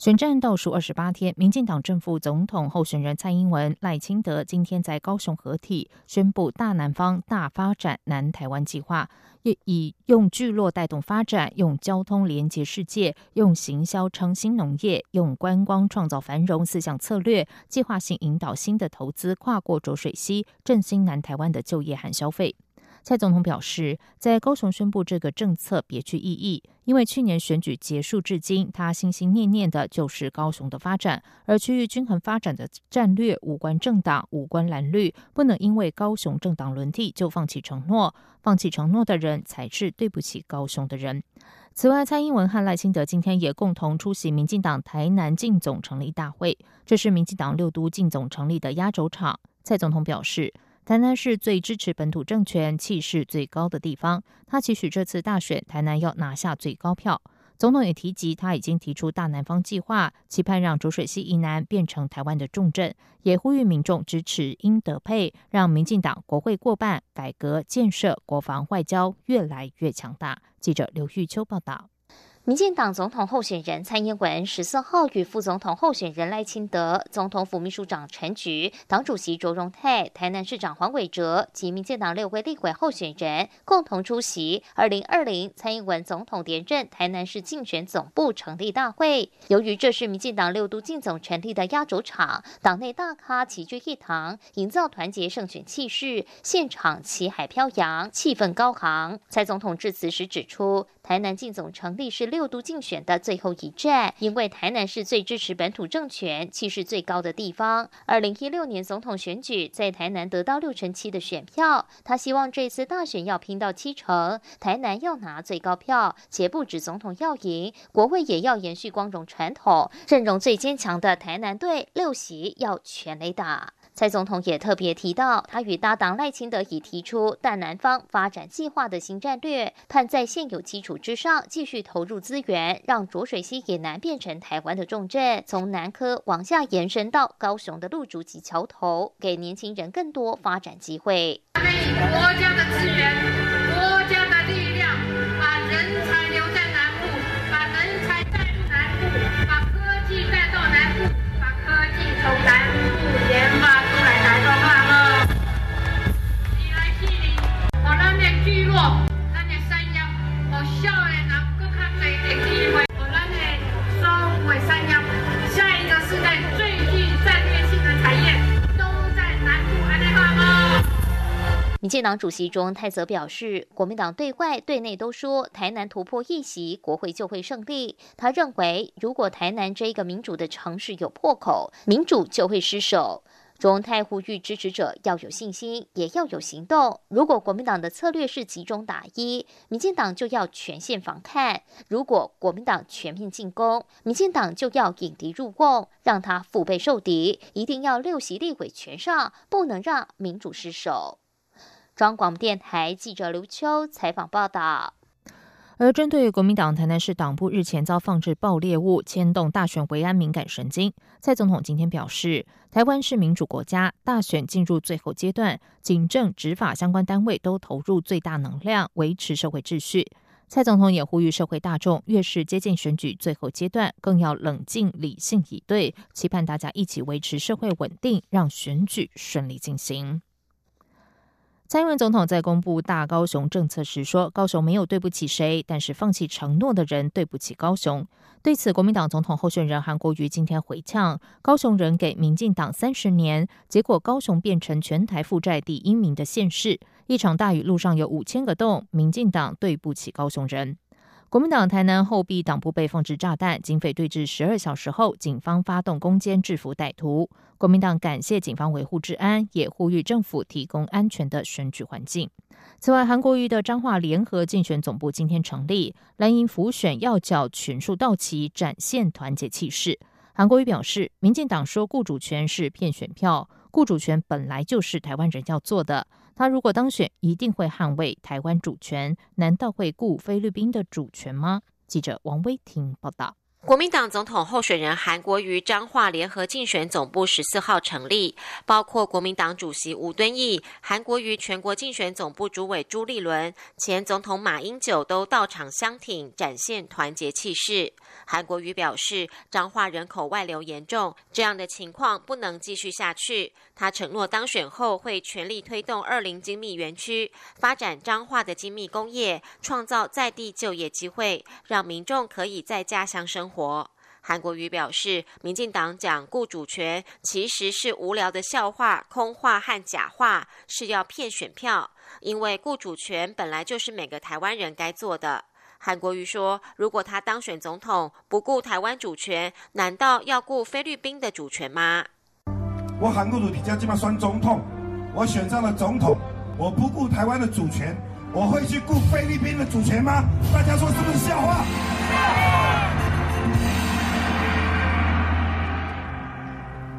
选战倒数二十八天，民进党正副总统候选人蔡英文、赖清德今天在高雄合体宣布“大南方大发展南台湾计划”，以以用聚落带动发展，用交通连接世界，用行销创新农业，用观光创造繁荣四项策略，计划性引导新的投资跨过浊水溪，振兴南台湾的就业和消费。蔡总统表示，在高雄宣布这个政策别具意义，因为去年选举结束至今，他心心念念的就是高雄的发展，而区域均衡发展的战略无关政党，无关蓝绿，不能因为高雄政党轮替就放弃承诺，放弃承诺的人才是对不起高雄的人。此外，蔡英文和赖清德今天也共同出席民进党台南进总成立大会，这是民进党六都进总成立的压轴场。蔡总统表示。台南是最支持本土政权、气势最高的地方。他期许这次大选，台南要拿下最高票。总统也提及，他已经提出大南方计划，期盼让浊水溪以南变成台湾的重镇，也呼吁民众支持英德配，让民进党国会过半，改革建设、国防外交越来越强大。记者刘玉秋报道。民进党总统候选人蔡英文十四号与副总统候选人赖清德、总统府秘书长陈菊、党主席卓荣泰、台南市长黄伟哲及民进党六位立委候选人共同出席二零二零蔡英文总统连任台南市竞选总部成立大会。由于这是民进党六都竞总成立的压轴场，党内大咖齐聚一堂，营造团结胜选气势，现场旗海飘扬，气氛高昂。蔡总统致辞时指出，台南进总成立是。六都竞选的最后一站，因为台南是最支持本土政权、气势最高的地方。二零一六年总统选举在台南得到六成七的选票，他希望这次大选要拼到七成，台南要拿最高票，且不止总统要赢，国会也要延续光荣传统，阵容最坚强的台南队六席要全垒打。蔡总统也特别提到，他与搭档赖清德已提出淡南方发展计划的新战略，盼在现有基础之上继续投入资源，让浊水溪也难变成台湾的重镇，从南科往下延伸到高雄的路竹及桥头，给年轻人更多发展机会。国家的资源，进党主席卓泰则表示，国民党对外对内都说台南突破一席，国会就会胜利。他认为，如果台南这一个民主的城市有破口，民主就会失守。中泰呼吁支持者要有信心，也要有行动。如果国民党的策略是集中打一，民进党就要全线防看；如果国民党全面进攻，民进党就要引敌入瓮，让他腹背受敌。一定要六席立委全上，不能让民主失守。中广电台记者刘秋采访报道。而针对国民党台南市党部日前遭放置爆裂物，牵动大选维安敏感神经，蔡总统今天表示，台湾是民主国家，大选进入最后阶段，警政执法相关单位都投入最大能量维持社会秩序。蔡总统也呼吁社会大众，越是接近选举最后阶段，更要冷静理性以对，期盼大家一起维持社会稳定，让选举顺利进行。蔡英文总统在公布大高雄政策时说：“高雄没有对不起谁，但是放弃承诺的人对不起高雄。”对此，国民党总统候选人韩国瑜今天回呛：“高雄人给民进党三十年，结果高雄变成全台负债第一名的县市。一场大雨，路上有五千个洞，民进党对不起高雄人。”国民党台南后壁党部被放置炸弹，警匪对峙十二小时后，警方发动攻坚制服歹徒。国民党感谢警方维护治安，也呼吁政府提供安全的选举环境。此外，韩国瑜的彰化联合竞选总部今天成立，蓝营浮选要角全数到齐，展现团结气势。韩国瑜表示，民进党说雇主权是骗选票，雇主权本来就是台湾人要做的。他如果当选，一定会捍卫台湾主权。难道会顾菲律宾的主权吗？记者王威婷报道。国民党总统候选人韩国瑜彰化联合竞选总部十四号成立，包括国民党主席吴敦义、韩国瑜全国竞选总部主委朱立伦、前总统马英九都到场相挺，展现团结气势。韩国瑜表示，彰化人口外流严重，这样的情况不能继续下去。他承诺当选后会全力推动二零精密园区，发展彰化的精密工业，创造在地就业机会，让民众可以在家乡生。活，韩国瑜表示，民进党讲顾主权其实是无聊的笑话、空话和假话，是要骗选票。因为顾主权本来就是每个台湾人该做的。韩国瑜说，如果他当选总统，不顾台湾主权，难道要顾菲律宾的主权吗？我韩国瑜比较这么选总统，我选上了总统，我不顾台湾的主权，我会去顾菲律宾的主权吗？大家说是不是笑话？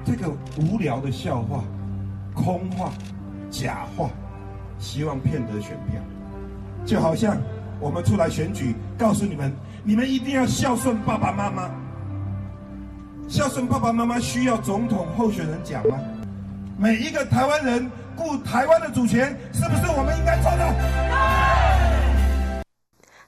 这个无聊的笑话、空话、假话，希望骗得选票，就好像我们出来选举，告诉你们，你们一定要孝顺爸爸妈妈。孝顺爸爸妈妈需要总统候选人讲吗？每一个台湾人顾台湾的主权，是不是我们应该做的？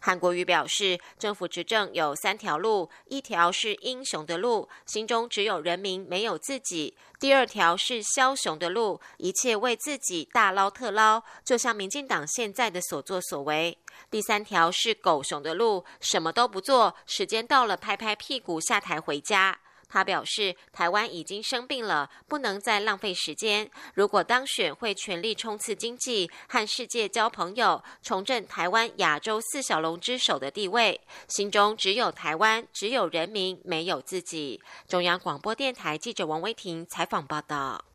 韩国瑜表示，政府执政有三条路：一条是英雄的路，心中只有人民没有自己；第二条是枭雄的路，一切为自己大捞特捞，就像民进党现在的所作所为；第三条是狗熊的路，什么都不做，时间到了拍拍屁股下台回家。他表示，台湾已经生病了，不能再浪费时间。如果当选，会全力冲刺经济，和世界交朋友，重振台湾亚洲四小龙之首的地位。心中只有台湾，只有人民，没有自己。中央广播电台记者王威婷采访报道。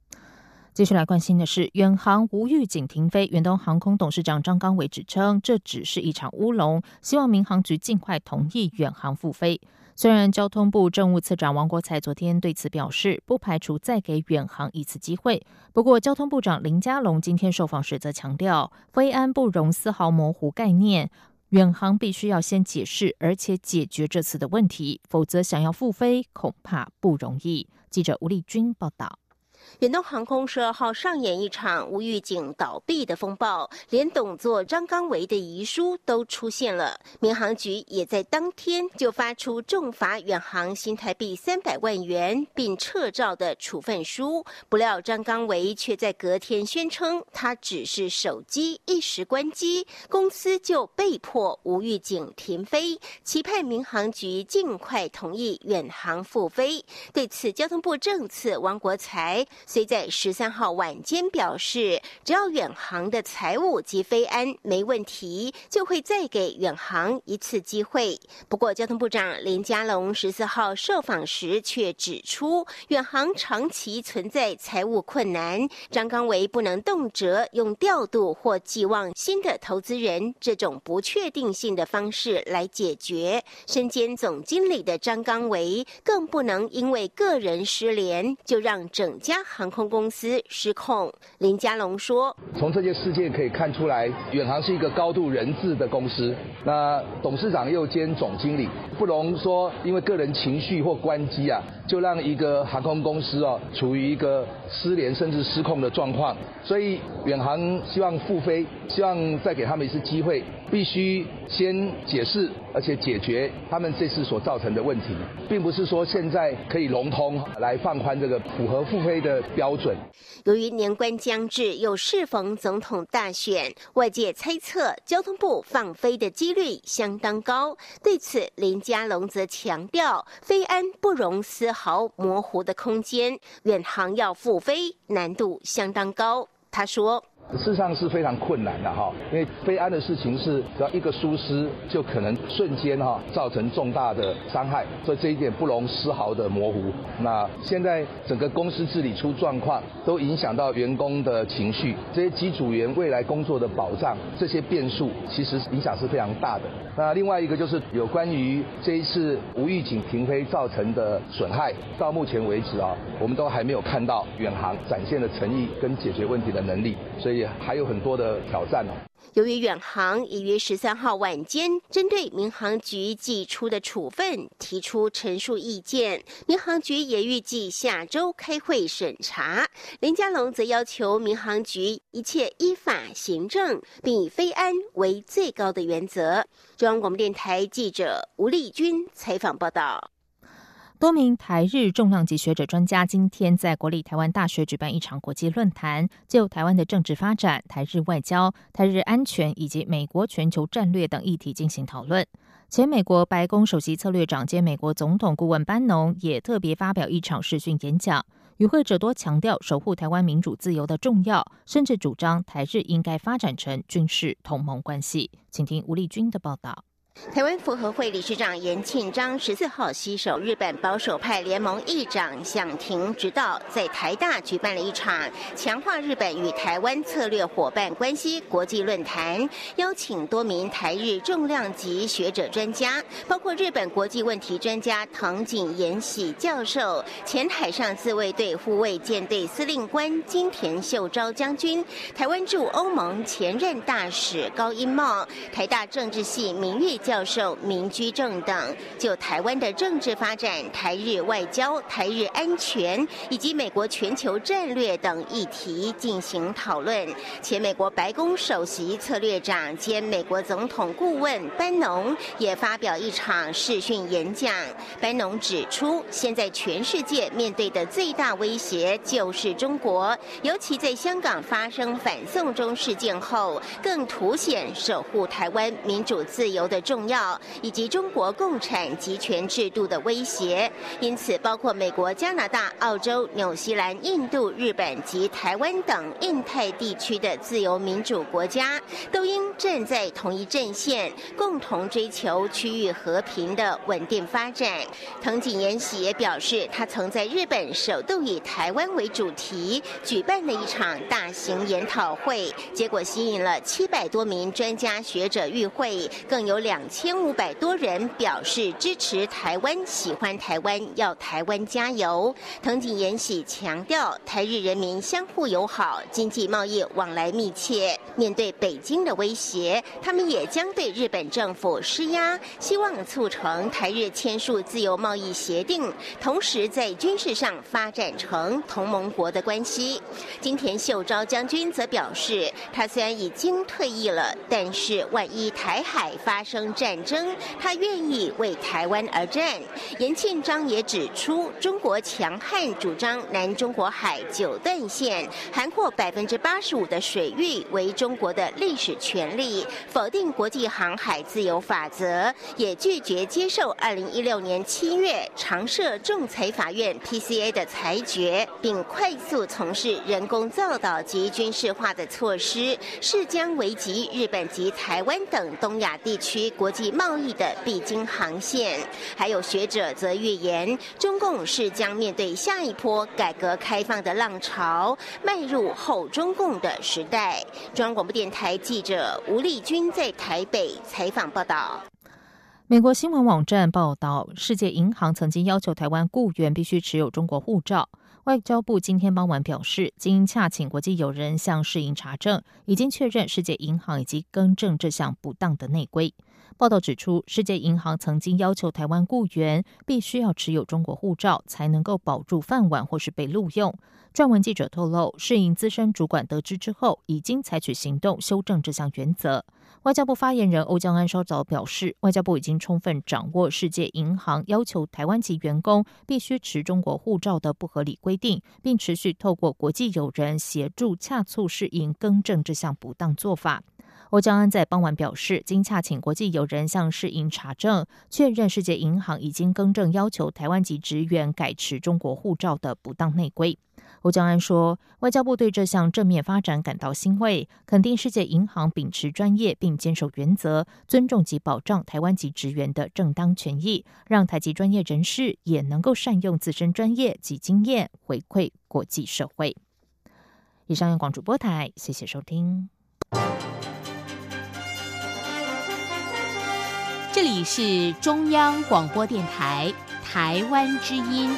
接下来关心的是，远航无预警停飞，远东航空董事长张刚伟指称，这只是一场乌龙，希望民航局尽快同意远航复飞。虽然交通部政务次长王国才昨天对此表示，不排除再给远航一次机会。不过，交通部长林佳龙今天受访时则强调，飞安不容丝毫模糊概念，远航必须要先解释，而且解决这次的问题，否则想要复飞恐怕不容易。记者吴丽君报道。远东航空十二号上演一场无预警倒闭的风暴，连董座张刚维的遗书都出现了。民航局也在当天就发出重罚远航新台币三百万元，并撤照的处分书。不料张刚维却在隔天宣称，他只是手机一时关机，公司就被迫无预警停飞，期盼民航局尽快同意远航复飞。对此，交通部政次王国才。虽在十三号晚间表示，只要远航的财务及飞安没问题，就会再给远航一次机会。不过，交通部长林佳龙十四号受访时却指出，远航长期存在财务困难，张刚维不能动辄用调度或寄望新的投资人这种不确定性的方式来解决。身兼总经理的张刚维更不能因为个人失联就让整家。航空公司失控，林佳龙说：“从这件事件可以看出来，远航是一个高度人治的公司。那董事长又兼总经理，不容说因为个人情绪或关机啊，就让一个航空公司哦处于一个失联甚至失控的状况。所以远航希望复飞，希望再给他们一次机会，必须先解释。”而且解决他们这次所造成的问题，并不是说现在可以融通来放宽这个符合复飞的标准。由于年关将至，又适逢总统大选，外界猜测交通部放飞的几率相当高。对此，林佳龙则强调，飞安不容丝毫模糊的空间，远航要复飞难度相当高。他说。事实上是非常困难的哈，因为飞安的事情是只要一个疏失，就可能瞬间哈造成重大的伤害，所以这一点不容丝毫的模糊。那现在整个公司治理出状况，都影响到员工的情绪，这些机组员未来工作的保障，这些变数其实影响是非常大的。那另外一个就是有关于这一次无预警停飞造成的损害，到目前为止啊，我们都还没有看到远航展现的诚意跟解决问题的能力，所以还有很多的挑战哦。由于远航已于十三号晚间针对民航局寄出的处分提出陈述意见，民航局也预计下周开会审查。林佳龙则要求民航局一切依法行政，并以非安为最高的原则。中央广播电台记者吴丽君采访报道。多名台日重量级学者专家今天在国立台湾大学举办一场国际论坛，就台湾的政治发展、台日外交、台日安全以及美国全球战略等议题进行讨论。前美国白宫首席策略长兼美国总统顾问班农也特别发表一场视讯演讲，与会者多强调守护台湾民主自由的重要，甚至主张台日应该发展成军事同盟关系。请听吴丽君的报道。台湾复合会理事长严庆章十四号携手日本保守派联盟议长响庭直道，在台大举办了一场强化日本与台湾策略伙伴关系国际论坛，邀请多名台日重量级学者专家，包括日本国际问题专家藤井延喜教授、前海上自卫队护卫舰队司令官金田秀昭将军、台湾驻欧盟前任大使高英茂、台大政治系名誉。教授民居正等就台湾的政治发展、台日外交、台日安全以及美国全球战略等议题进行讨论。前美国白宫首席策略长兼美国总统顾问班农也发表一场视讯演讲。班农指出，现在全世界面对的最大威胁就是中国，尤其在香港发生反送中事件后，更凸显守护台湾民主自由的重。重要以及中国共产集权制度的威胁，因此包括美国、加拿大、澳洲、纽西兰、印度、日本及台湾等印太地区的自由民主国家，都应站在同一阵线，共同追求区域和平的稳定发展。藤井延喜也表示，他曾在日本首度以台湾为主题举办了一场大型研讨会，结果吸引了七百多名专家学者与会，更有两。两千五百多人表示支持台湾，喜欢台湾，要台湾加油。藤井延喜强调，台日人民相互友好，经济贸易往来密切。面对北京的威胁，他们也将对日本政府施压，希望促成台日签署自由贸易协定，同时在军事上发展成同盟国的关系。金田秀昭将军则表示，他虽然已经退役了，但是万一台海发生，战争，他愿意为台湾而战。严庆章也指出，中国强悍主张南中国海九段线，涵括百分之八十五的水域为中国的历史权利，否定国际航海自由法则，也拒绝接受二零一六年七月常设仲裁法院 PCA 的裁决，并快速从事人工造岛及军事化的措施，是将危及日本及台湾等东亚地区国。际贸易的必经航线，还有学者则预言，中共是将面对下一波改革开放的浪潮，迈入后中共的时代。中央广播电台记者吴丽君在台北采访报道。美国新闻网站报道，世界银行曾经要求台湾雇员必须持有中国护照。外交部今天傍晚表示，经洽请国际友人向世银查证，已经确认世界银行已经更正这项不当的内规。报道指出，世界银行曾经要求台湾雇员必须要持有中国护照，才能够保住饭碗或是被录用。撰文记者透露，世银资深主管得知之后，已经采取行动修正这项原则。外交部发言人欧江安稍早表示，外交部已经充分掌握世界银行要求台湾籍员工必须持中国护照的不合理规定，并持续透过国际友人协助，恰促世银更正这项不当做法。欧江安在傍晚表示，经洽请国际友人向世银查证，确认世界银行已经更正要求台湾籍职员改持中国护照的不当内规。欧江安说，外交部对这项正面发展感到欣慰，肯定世界银行秉持专业并坚守原则，尊重及保障台湾籍职员的正当权益，让台籍专业人士也能够善用自身专业及经验回馈国际社会。以上由，广主播台，谢谢收听。这里是中央广播电台台湾之音。